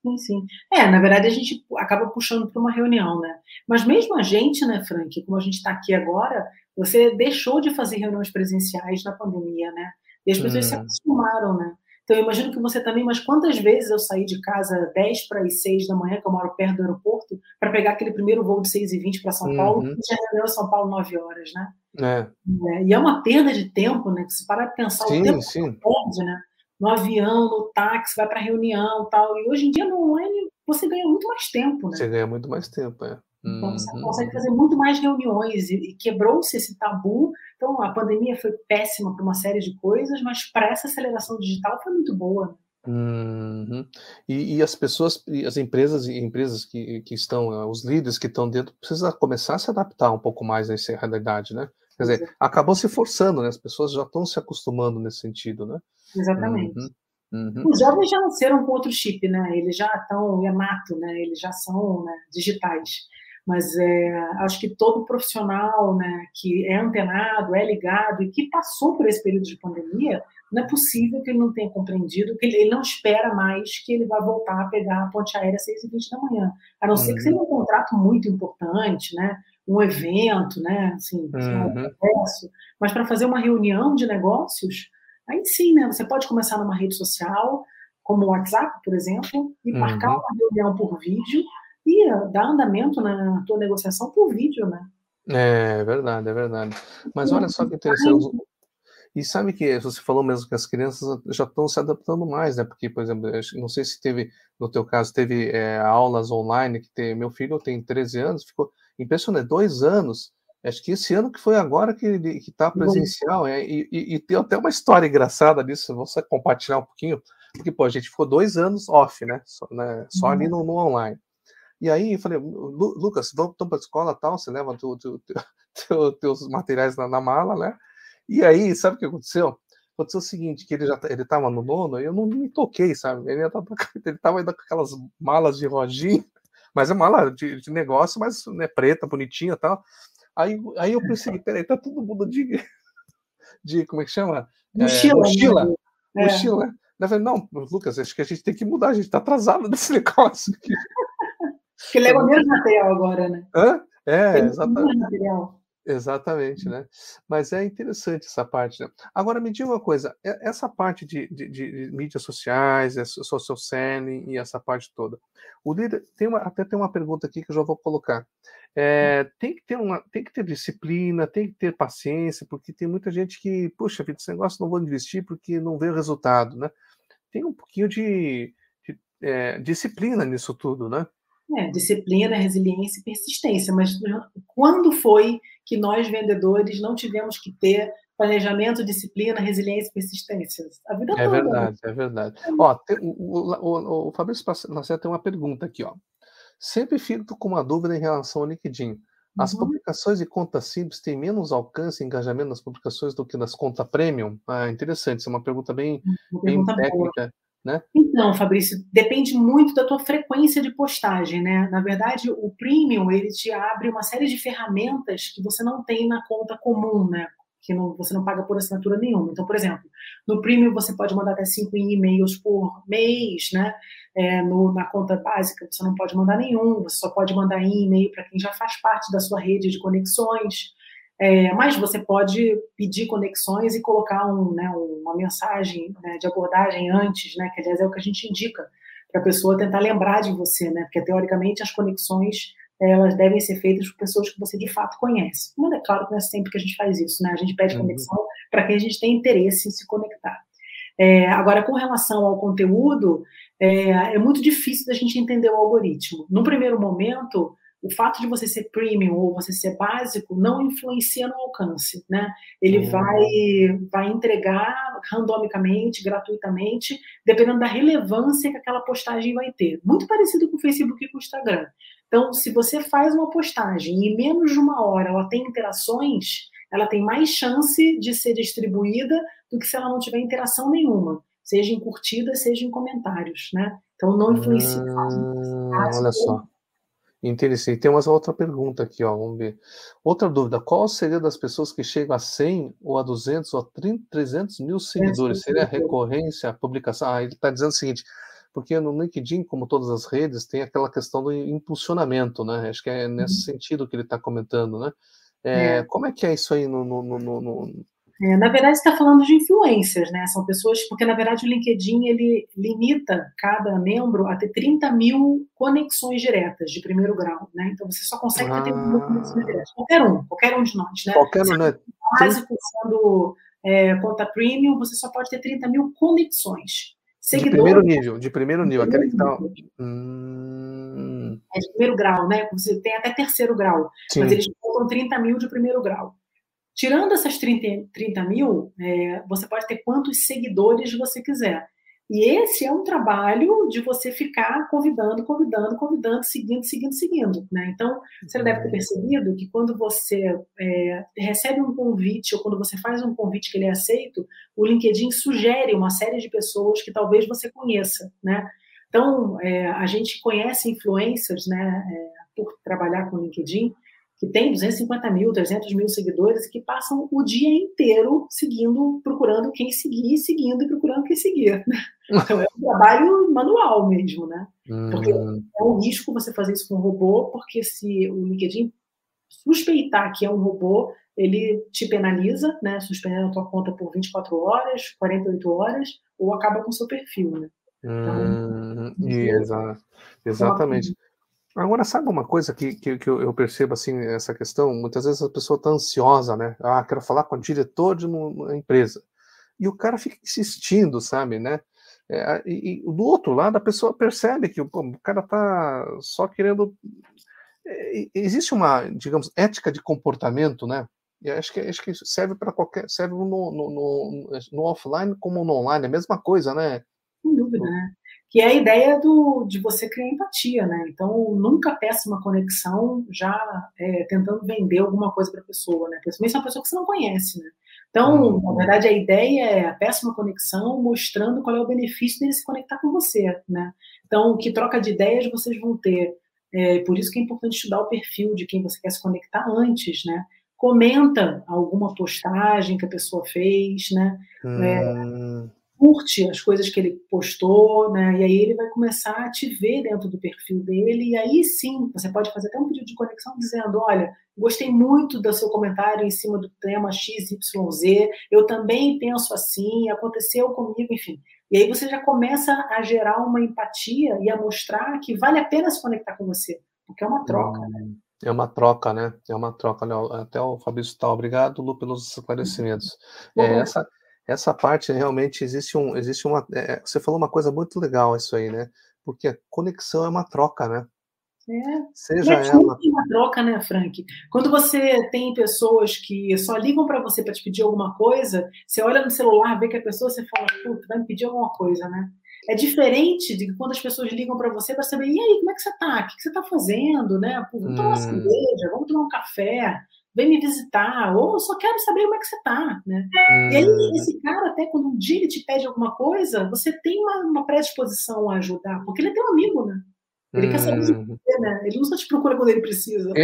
Sim, sim. É, na verdade a gente acaba puxando para uma reunião, né? Mas mesmo a gente, né, Frank, como a gente está aqui agora, você deixou de fazer reuniões presenciais na pandemia, né? E as pessoas hum. se acostumaram, né? Então, eu imagino que você também, mas quantas vezes eu saí de casa 10 para as 6 da manhã, que eu moro perto do aeroporto, para pegar aquele primeiro voo de 6 e 20 para São Paulo, uhum. e reunião em São Paulo 9 horas, né? É. É, e é uma perda de tempo, né? Que se parar de pensar sim, o tempo sim. que perde, né? No avião, no táxi, vai para reunião tal. E hoje em dia no online você ganha muito mais tempo, né? Você ganha muito mais tempo, é. Então, você uhum. consegue fazer muito mais reuniões e, quebrou-se esse tabu. Então, a pandemia foi péssima para uma série de coisas, mas para essa aceleração digital foi muito boa. Uhum. E, e, as pessoas, as empresas e empresas que, que estão, eh, os líderes que estão dentro, precisam começar a se adaptar um pouco mais a essa realidade, né? Quer dizer, acabou se forçando, né? As pessoas já estão se acostumando nesse sentido, né? Exatamente. Uhum. Uhum. Os jovens já nasceram com outro chip, né? Eles já estão nato, né? Eles já são né, digitais mas é, acho que todo profissional né, que é antenado, é ligado e que passou por esse período de pandemia, não é possível que ele não tenha compreendido, que ele, não espera mais que ele vai voltar a pegar a ponte aérea às 6h20 da manhã, a não uhum. ser que seja um contrato muito importante, né, um evento, né, assim, uhum. um mas para fazer uma reunião de negócios, aí sim, né? Você pode começar numa rede social, como o WhatsApp, por exemplo, e uhum. marcar uma reunião por vídeo e dar andamento na tua negociação por vídeo, né? É verdade, é verdade. Mas olha só que interessante. E sabe que você falou mesmo que as crianças já estão se adaptando mais, né? Porque, por exemplo, não sei se teve, no teu caso, teve é, aulas online, que tem, meu filho tem 13 anos, ficou impressionante, dois anos, acho que esse ano que foi agora que ele está presencial, é, e, e, e, tem até uma história engraçada disso, vou só compartilhar um pouquinho, porque, pô, a gente ficou dois anos off, né? Só, né? só ali uhum. no, no online. E aí eu falei, Lucas, vamos para a escola tal, você leva tu, tu, tu, teus materiais na, na mala, né? E aí, sabe o que aconteceu? Aconteceu o seguinte, que ele já ele estava no nono, eu não me toquei, sabe? Ele estava ele tava ainda com aquelas malas de rodinha, mas é mala de, de negócio, mas né, preta, bonitinha e tal. Aí, aí eu pensei, peraí, tá todo mundo de, de como é que chama? Mochila. É, mochila. Né? Mochila. É. Eu falei, não, Lucas, acho que a gente tem que mudar, a gente tá atrasado nesse negócio aqui. Que leva menos material agora, né? Hã? É, exatamente. Material. Exatamente, né? Mas é interessante essa parte. Né? Agora, me diga uma coisa: essa parte de, de, de mídias sociais, social selling e essa parte toda. O líder tem uma, até tem uma pergunta aqui que eu já vou colocar. É, tem, que ter uma, tem que ter disciplina, tem que ter paciência, porque tem muita gente que, puxa vida, esse negócio não vou investir porque não vê o resultado, né? Tem um pouquinho de, de é, disciplina nisso tudo, né? É, disciplina, resiliência e persistência. Mas quando foi que nós, vendedores, não tivemos que ter planejamento, disciplina, resiliência e persistência? A vida é toda. Verdade, é verdade, é Ó, tem, o, o, o Fabrício Lacerda tem uma pergunta aqui, ó. Sempre fico com uma dúvida em relação ao LinkedIn. As uhum. publicações de conta simples têm menos alcance e engajamento nas publicações do que nas contas premium? Ah, interessante, isso é uma pergunta bem, uma pergunta bem técnica. Boa. Né? Então, Fabrício, depende muito da tua frequência de postagem, né? Na verdade, o premium ele te abre uma série de ferramentas que você não tem na conta comum, né? Que não, você não paga por assinatura nenhuma. Então, por exemplo, no premium você pode mandar até cinco e-mails por mês, né? É, no, na conta básica você não pode mandar nenhum, você só pode mandar e-mail para quem já faz parte da sua rede de conexões. É, mas você pode pedir conexões e colocar um, né, uma mensagem né, de abordagem antes, né, que aliás é o que a gente indica para a pessoa tentar lembrar de você, né, porque teoricamente as conexões elas devem ser feitas por pessoas que você de fato conhece. Mas é claro que não é sempre que a gente faz isso, né? A gente pede uhum. conexão para quem a gente tem interesse em se conectar. É, agora, com relação ao conteúdo, é, é muito difícil da gente entender o algoritmo. No primeiro momento, o fato de você ser premium ou você ser básico não influencia no alcance, né? Ele uhum. vai, vai entregar randomicamente, gratuitamente, dependendo da relevância que aquela postagem vai ter. Muito parecido com o Facebook e com o Instagram. Então, se você faz uma postagem e em menos de uma hora ela tem interações, ela tem mais chance de ser distribuída do que se ela não tiver interação nenhuma, seja em curtidas, seja em comentários, né? Então, não influencia. Hum, olha só. Interessante. Tem uma outra pergunta aqui, ó, vamos ver. Outra dúvida: qual seria das pessoas que chegam a 100 ou a 200 ou a 30, 300 mil seguidores? Seria a recorrência, a publicação? Ah, ele está dizendo o seguinte: porque no LinkedIn, como todas as redes, tem aquela questão do impulsionamento, né? Acho que é nesse uhum. sentido que ele está comentando, né? É, é. Como é que é isso aí no, no, no, no é, na verdade, está falando de influências, né? São pessoas, porque na verdade o LinkedIn ele limita cada membro a ter 30 mil conexões diretas de primeiro grau, né? Então você só consegue ter 30 mil conexões ah. diretas. Qualquer um, qualquer um de nós, né? Qualquer um, né? Básico sendo é, conta premium, você só pode ter 30 mil conexões. Seguidores, de primeiro nível, de primeiro nível, aquele que tá. Hum... É de primeiro grau, né? Você tem até terceiro grau, Sim. mas eles colocam 30 mil de primeiro grau. Tirando essas 30, 30 mil, é, você pode ter quantos seguidores você quiser. E esse é um trabalho de você ficar convidando, convidando, convidando, seguindo, seguindo, seguindo. Né? Então, você deve ter percebido que quando você é, recebe um convite ou quando você faz um convite que ele é aceito, o LinkedIn sugere uma série de pessoas que talvez você conheça. Né? Então, é, a gente conhece influencers né, é, por trabalhar com o LinkedIn que tem 250 mil, 300 mil seguidores e que passam o dia inteiro seguindo, procurando quem seguir, seguindo e procurando quem seguir. Então é um trabalho manual mesmo, né? Porque hum. é um risco você fazer isso com um robô, porque se o LinkedIn suspeitar que é um robô, ele te penaliza, né, suspendendo a tua conta por 24 horas, 48 horas, ou acaba com o seu perfil, né? Então, hum, exa exatamente. Agora, sabe uma coisa que, que, que eu, percebo, assim, essa questão? Muitas vezes a pessoa está ansiosa, né? Ah, quero falar com o diretor de uma empresa. E o cara fica insistindo, sabe, né? É, e, e, do outro lado, a pessoa percebe que pô, o cara está só querendo. É, existe uma, digamos, ética de comportamento, né? E acho que, acho que serve para qualquer. serve no, no, no, no, offline como no online, é a mesma coisa, né? Sem dúvida, né? Que é a ideia do, de você criar empatia, né? Então, nunca peça uma conexão já é, tentando vender alguma coisa para a pessoa, né? Principalmente se é uma pessoa que você não conhece, né? Então, na verdade, a ideia é a péssima conexão mostrando qual é o benefício dele se conectar com você, né? Então, que troca de ideias vocês vão ter. É, por isso que é importante estudar o perfil de quem você quer se conectar antes, né? Comenta alguma postagem que a pessoa fez, né? Hum. É, curte as coisas que ele postou, né? E aí ele vai começar a te ver dentro do perfil dele, e aí sim, você pode fazer até um pedido de conexão dizendo: olha, gostei muito do seu comentário em cima do tema XYZ, eu também penso assim, aconteceu comigo, enfim. E aí você já começa a gerar uma empatia e a mostrar que vale a pena se conectar com você, porque é uma troca, né? É uma troca, né? É uma troca, Léo. Até o Fabrício está. Obrigado, Lu, pelos esclarecimentos. É, essa, essa parte realmente existe um, existe uma. É, você falou uma coisa muito legal isso aí, né? Porque a conexão é uma troca, né? É. Seja é ela. uma troca, né, Frank? Quando você tem pessoas que só ligam para você para te pedir alguma coisa, você olha no celular, vê que a pessoa, você fala, puta, vai me pedir alguma coisa, né? É diferente de quando as pessoas ligam para você para saber, e aí, como é que você tá? O que você tá fazendo, né? Pô, vamos tomar uma hum. cerveja, vamos tomar um café vem me visitar, ou só quero saber como é que você está, né? Hum. E aí, uhum. esse cara, até quando um dia ele te pede alguma coisa, você tem uma, uma predisposição a ajudar, porque ele é teu amigo, né? Ele hum. quer saber de uhum. você, né? Ele não só te procura quando ele precisa. É,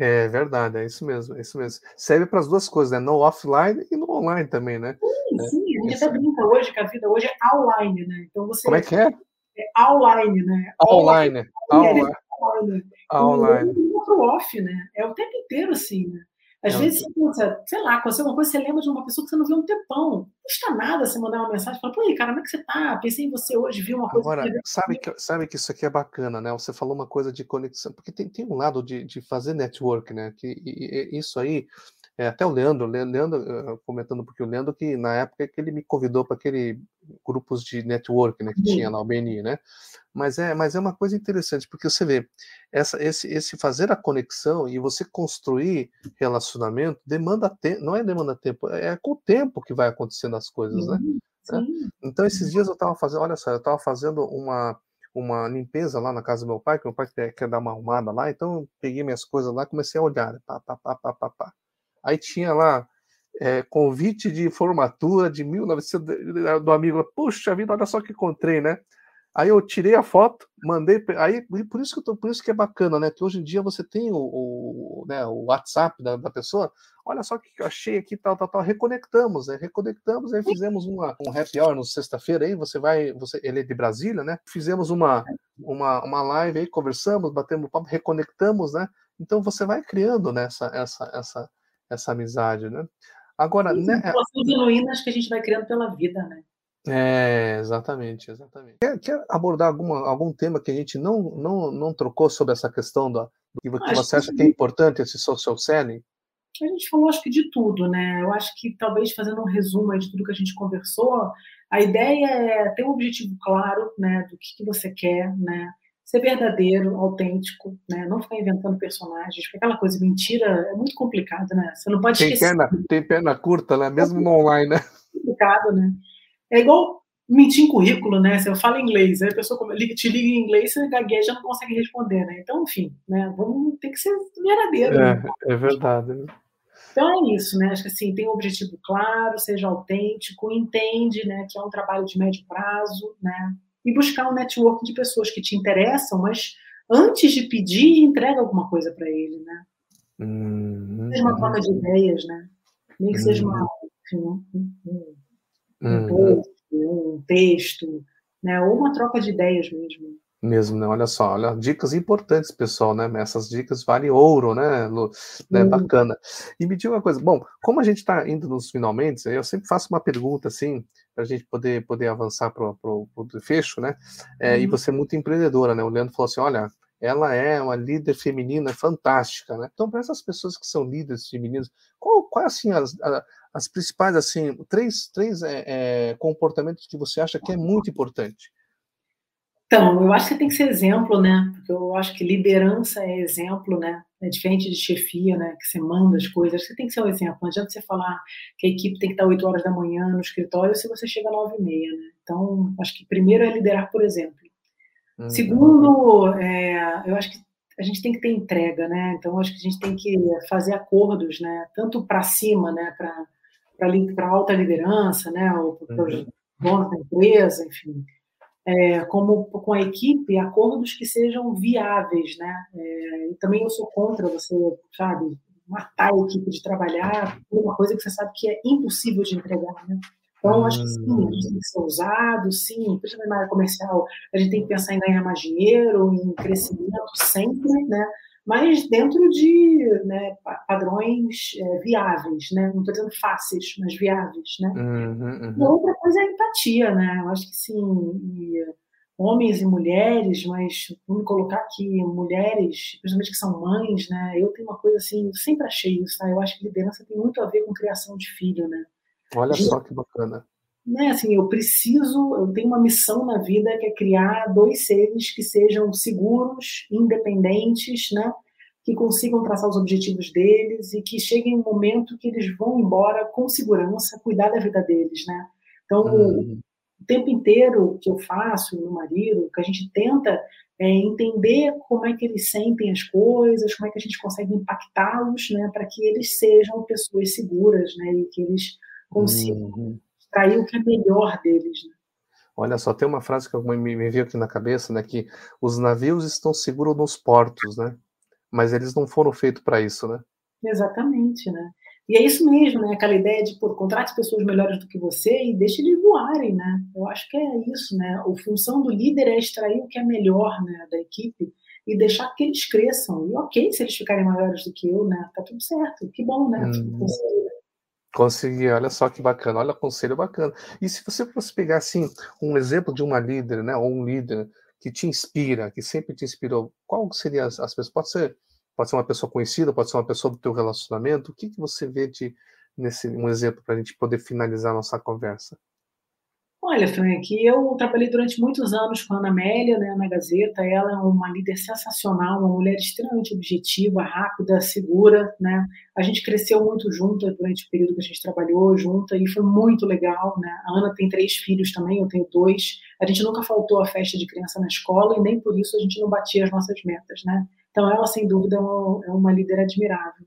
é verdade, é isso mesmo, é isso mesmo. Serve para as duas coisas, né? No offline e no online também, né? Sim, é, sim. A gente até brinca hoje que a vida hoje é online, né? Então você. Como é que é? É online, né? Online. online. online online. A online. Pro off, né? É o tempo inteiro assim, né? Às é vezes, você, sei lá, aconteceu uma coisa, você lembra de uma pessoa que você não viu um tempão. Não custa nada você mandar uma mensagem e falar, pô, aí, cara, como é que você tá? Pensei em você hoje, vi uma coisa. Agora, sabe que, sabe que isso aqui é bacana, né? Você falou uma coisa de conexão, porque tem, tem um lado de, de fazer network, né? Que e, e, isso aí é, até o Leandro, Leandro uh, comentando, porque o Leandro que na época que ele me convidou para aquele grupos de network né, que Sim. tinha na UBNI, né? Mas é, mas é uma coisa interessante, porque você vê, essa, esse, esse fazer a conexão e você construir relacionamento demanda tempo, não é demanda tempo, é, é com o tempo que vai acontecendo as coisas, né? né? Então, esses dias eu estava fazendo, olha só, eu estava fazendo uma, uma limpeza lá na casa do meu pai, que meu pai quer, quer dar uma arrumada lá, então eu peguei minhas coisas lá comecei a olhar, pá, pá, pá, pá, pá, pá. Aí tinha lá é, convite de formatura de 1900 do amigo. Puxa vida, olha só que encontrei, né? Aí eu tirei a foto, mandei. Aí por isso que tô, por isso que é bacana, né? Que hoje em dia você tem o, o, né, o WhatsApp da, da, pessoa. Olha só que eu achei aqui, tal, tal, tal. Reconectamos, né? Reconectamos, aí fizemos uma, um happy hour no sexta-feira aí. Você vai, você, ele é de Brasília, né? Fizemos uma, uma, uma live aí, conversamos, batemos papo, reconectamos, né? Então você vai criando né, essa, essa, essa amizade, né? Agora, Sim, né? genuínas que a gente vai criando pela vida, né? É, exatamente, exatamente. Quer, quer, abordar alguma, algum tema que a gente não, não, não trocou sobre essa questão da, do que, que você acha que é importante esse social selling? A gente falou, acho que de tudo, né? Eu acho que talvez fazendo um resumo de tudo que a gente conversou, a ideia é ter um objetivo claro, né, do que, que você quer, né? Ser verdadeiro, autêntico, né? Não ficar inventando personagens, porque aquela coisa mentira é muito complicado, né? Você não pode tem esquecer. Perna, tem perna curta, né? Mesmo no online, né? É complicado, né? É igual mentir em currículo, né? Você fala inglês, aí a pessoa te liga em inglês, você gagueja, não consegue responder, né? Então, enfim, né? Vamos ter que ser verdadeiro. É, né? é verdade. Então é isso, né? Acho que assim, tem um objetivo claro, seja autêntico, entende, né, que é um trabalho de médio prazo, né? E buscar um network de pessoas que te interessam, mas antes de pedir, entrega alguma coisa para ele, né? Uhum. Seja uma troca de ideias, né? Nem que seja uma, uhum. um, um, um, uhum. post, um texto, né? Ou uma troca de ideias mesmo. Mesmo, né? Olha só, olha, dicas importantes, pessoal, né? Essas dicas valem ouro, né, Lu? Né? Bacana. E me diga uma coisa, bom, como a gente está indo nos finalmente, eu sempre faço uma pergunta assim, para a gente poder, poder avançar para o fecho, né? É, uhum. E você é muito empreendedora, né? O Leandro falou assim: olha, ela é uma líder feminina fantástica, né? Então, para essas pessoas que são líderes femininas, qual, qual assim as, as principais assim três, três é, é, comportamentos que você acha que é muito importante? Então, eu acho que tem que ser exemplo, né? Porque eu acho que liderança é exemplo, né? É diferente de chefia, né? Que você manda as coisas. Você tem que ser um exemplo. Não adianta você falar que a equipe tem que estar 8 horas da manhã no escritório se você chega às 9 e meia, né? Então, acho que primeiro é liderar por exemplo. Uhum. Segundo, é, eu acho que a gente tem que ter entrega, né? Então, acho que a gente tem que fazer acordos, né? Tanto para cima, né? Para alta liderança, né? Ou para os uhum. da empresa, enfim é, como com a equipe, acordos que sejam viáveis, né? É, também eu sou contra você, sabe, matar a equipe de trabalhar por uma coisa que você sabe que é impossível de entregar, né? Então, acho que sim, a gente tem que ser ousado, sim, principalmente na área comercial, a gente tem que pensar em ganhar mais dinheiro, em crescimento sempre, né? Mas dentro de né, padrões é, viáveis, né? Não estou dizendo fáceis, mas viáveis, né? Uhum, uhum. E outra coisa é a empatia, né? Eu acho que sim, e homens e mulheres, mas vamos colocar aqui mulheres, principalmente que são mães, né? Eu tenho uma coisa assim, eu sempre achei isso, tá? Eu acho que liderança tem muito a ver com criação de filho, né? Olha gente, só que bacana. Né, assim, eu preciso, eu tenho uma missão na vida que é criar dois seres que sejam seguros, independentes, né? Que consigam traçar os objetivos deles e que cheguem um momento que eles vão embora com segurança, cuidar da vida deles, né? Então, uhum. o tempo inteiro que eu faço no marido, que a gente tenta é, entender como é que eles sentem as coisas, como é que a gente consegue impactá-los, né, para que eles sejam pessoas seguras, né, e que eles consigam uhum extrair o que é melhor deles. Né? Olha só, tem uma frase que me, me veio aqui na cabeça, né? Que os navios estão seguros nos portos, né? Mas eles não foram feitos para isso, né? Exatamente, né? E é isso mesmo, né? Aquela ideia de, pô, contrate pessoas melhores do que você e deixe eles voarem, né? Eu acho que é isso, né? A função do líder é extrair o que é melhor né, da equipe e deixar que eles cresçam. E ok se eles ficarem maiores do que eu, né? Tá tudo certo. Que bom, né? Hum. Consegui, olha só que bacana, olha conselho bacana. E se você fosse pegar assim um exemplo de uma líder, né, ou um líder que te inspira, que sempre te inspirou, qual seria as, as pessoas? Pode ser, pode ser uma pessoa conhecida, pode ser uma pessoa do teu relacionamento. O que que você vê de nesse um exemplo para a gente poder finalizar a nossa conversa? Olha, Frank, eu trabalhei durante muitos anos com a Ana Amélia, né, na Gazeta. Ela é uma líder sensacional, uma mulher extremamente objetiva, rápida, segura, né? A gente cresceu muito junto durante o período que a gente trabalhou junto e foi muito legal, né? A Ana tem três filhos também, eu tenho dois. A gente nunca faltou a festa de criança na escola e nem por isso a gente não batia as nossas metas, né? Então ela, sem dúvida, é uma, é uma líder admirável.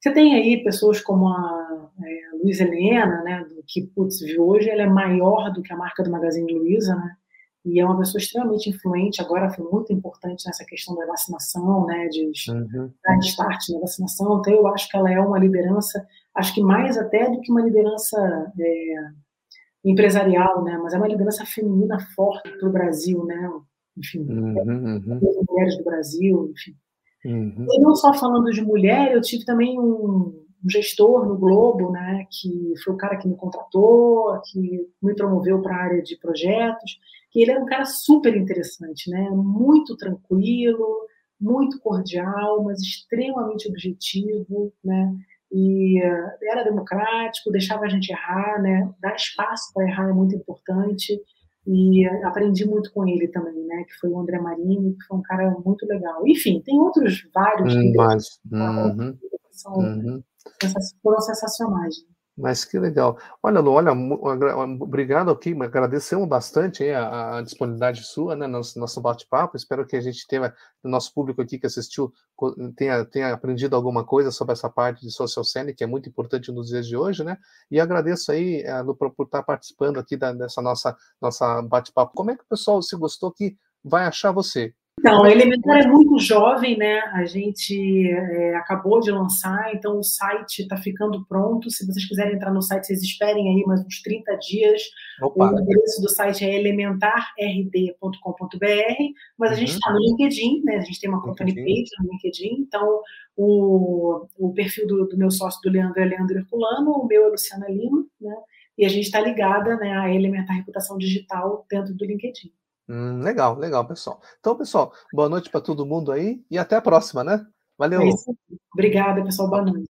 Você tem aí pessoas como a é, Luiz Helena, né, que, putz, hoje ela é maior do que a marca do Magazine Luiza, né, e é uma pessoa extremamente influente, agora foi muito importante nessa questão da vacinação, né, de uhum. dar start na vacinação, então eu acho que ela é uma liderança, acho que mais até do que uma liderança é, empresarial, né, mas é uma liderança feminina forte para o Brasil, né, enfim, uhum, uhum. mulheres do Brasil, enfim. Uhum. E não só falando de mulher, eu tive também um, um, gestor no Globo, né, que foi o cara que me contratou, que me promoveu para a área de projetos, que ele era um cara super interessante, né, muito tranquilo, muito cordial, mas extremamente objetivo, né, e era democrático, deixava a gente errar, né, dar espaço para errar é muito importante, e aprendi muito com ele também, né? Que foi o André Marini, que foi um cara muito legal. Enfim, tem outros vários hum, mas, uhum, que são, uhum. Foram sensacionais. Mas que legal. Olha, Lu, olha, obrigado aqui, agradecemos bastante hein, a, a, disponibilidade sua, né, nosso, nosso bate-papo. Espero que a gente tenha, o nosso público aqui que assistiu, tenha, tenha aprendido alguma coisa sobre essa parte de social selling, que é muito importante nos dias de hoje, né? E agradeço aí, eh, Lu, por, por estar participando aqui da, dessa nossa, nossa bate-papo. Como é que o pessoal, se gostou aqui, vai achar você? Então, a Elementar é muito jovem, né? A gente é, acabou de lançar, então o site está ficando pronto. Se vocês quiserem entrar no site, vocês esperem aí mais uns 30 dias. Opa. O endereço do site é elementarrd.com.br, mas a gente está uhum. no LinkedIn, né? A gente tem uma company page no LinkedIn, então o, o perfil do, do, meu sócio do Leandro é Leandro Herculano, o meu é Luciana Lima, né? E a gente está ligada né, à Elementar Reputação Digital dentro do LinkedIn. Hum, legal, legal, pessoal. Então, pessoal, boa noite para todo mundo aí e até a próxima, né? Valeu. É Obrigada, pessoal. Boa noite.